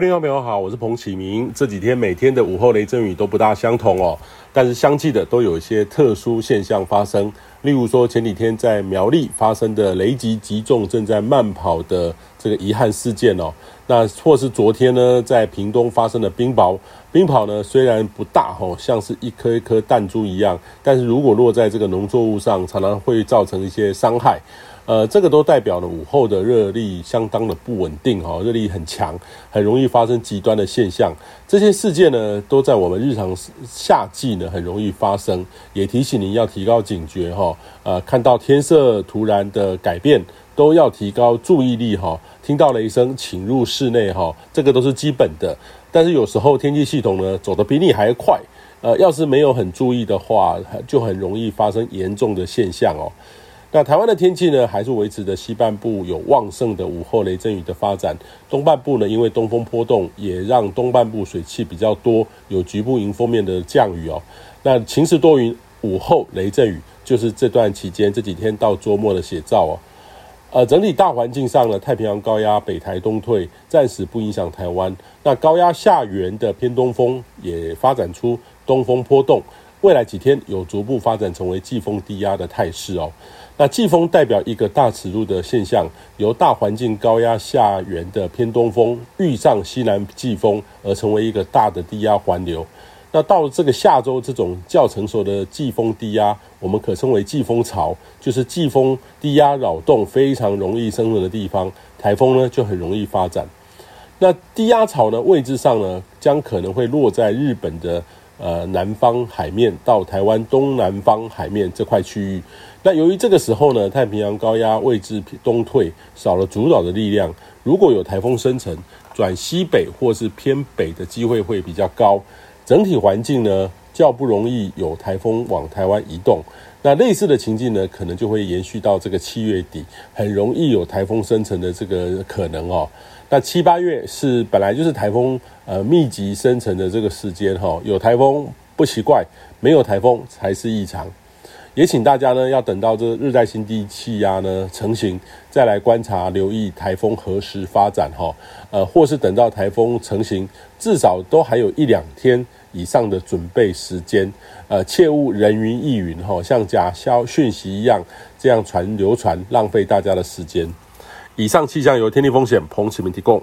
听众朋友好，我是彭启明。这几天每天的午后雷阵雨都不大相同哦，但是相继的都有一些特殊现象发生。例如说前几天在苗栗发生的雷击击中正在慢跑的这个遗憾事件哦，那或是昨天呢在屏东发生的冰雹，冰雹呢虽然不大哦，像是一颗一颗弹珠一样，但是如果落在这个农作物上，常常会造成一些伤害。呃，这个都代表了午后的热力相当的不稳定哈，热力很强，很容易发生极端的现象。这些事件呢，都在我们日常夏季呢很容易发生，也提醒您要提高警觉哈。呃，看到天色突然的改变，都要提高注意力哈。听到雷声，请入室内哈，这个都是基本的。但是有时候天气系统呢走得比你还快，呃，要是没有很注意的话，就很容易发生严重的现象哦。那台湾的天气呢，还是维持着西半部有旺盛的午后雷阵雨的发展，东半部呢，因为东风波动，也让东半部水汽比较多，有局部迎风面的降雨哦。那晴时多云，午后雷阵雨，就是这段期间这几天到周末的写照哦。呃，整体大环境上呢，太平洋高压北台东退，暂时不影响台湾。那高压下缘的偏东风也发展出东风波动。未来几天有逐步发展成为季风低压的态势哦。那季风代表一个大尺度的现象，由大环境高压下缘的偏东风遇上西南季风，而成为一个大的低压环流。那到了这个下周，这种较成熟的季风低压，我们可称为季风槽，就是季风低压扰动非常容易生成的地方，台风呢就很容易发展。那低压槽呢位置上呢，将可能会落在日本的。呃，南方海面到台湾东南方海面这块区域，那由于这个时候呢，太平洋高压位置东退，少了主导的力量，如果有台风生成，转西北或是偏北的机会会比较高，整体环境呢较不容易有台风往台湾移动。那类似的情境呢，可能就会延续到这个七月底，很容易有台风生成的这个可能哦。那七八月是本来就是台风呃密集生成的这个时间哈，有台风不奇怪，没有台风才是异常。也请大家呢要等到这个热带性低气压呢成型，再来观察留意台风何时发展哈，呃，或是等到台风成型，至少都还有一两天以上的准备时间，呃，切勿人云亦云哈，像假消讯息一样这样传流传，浪费大家的时间。以上气象由天地风险彭启明提供。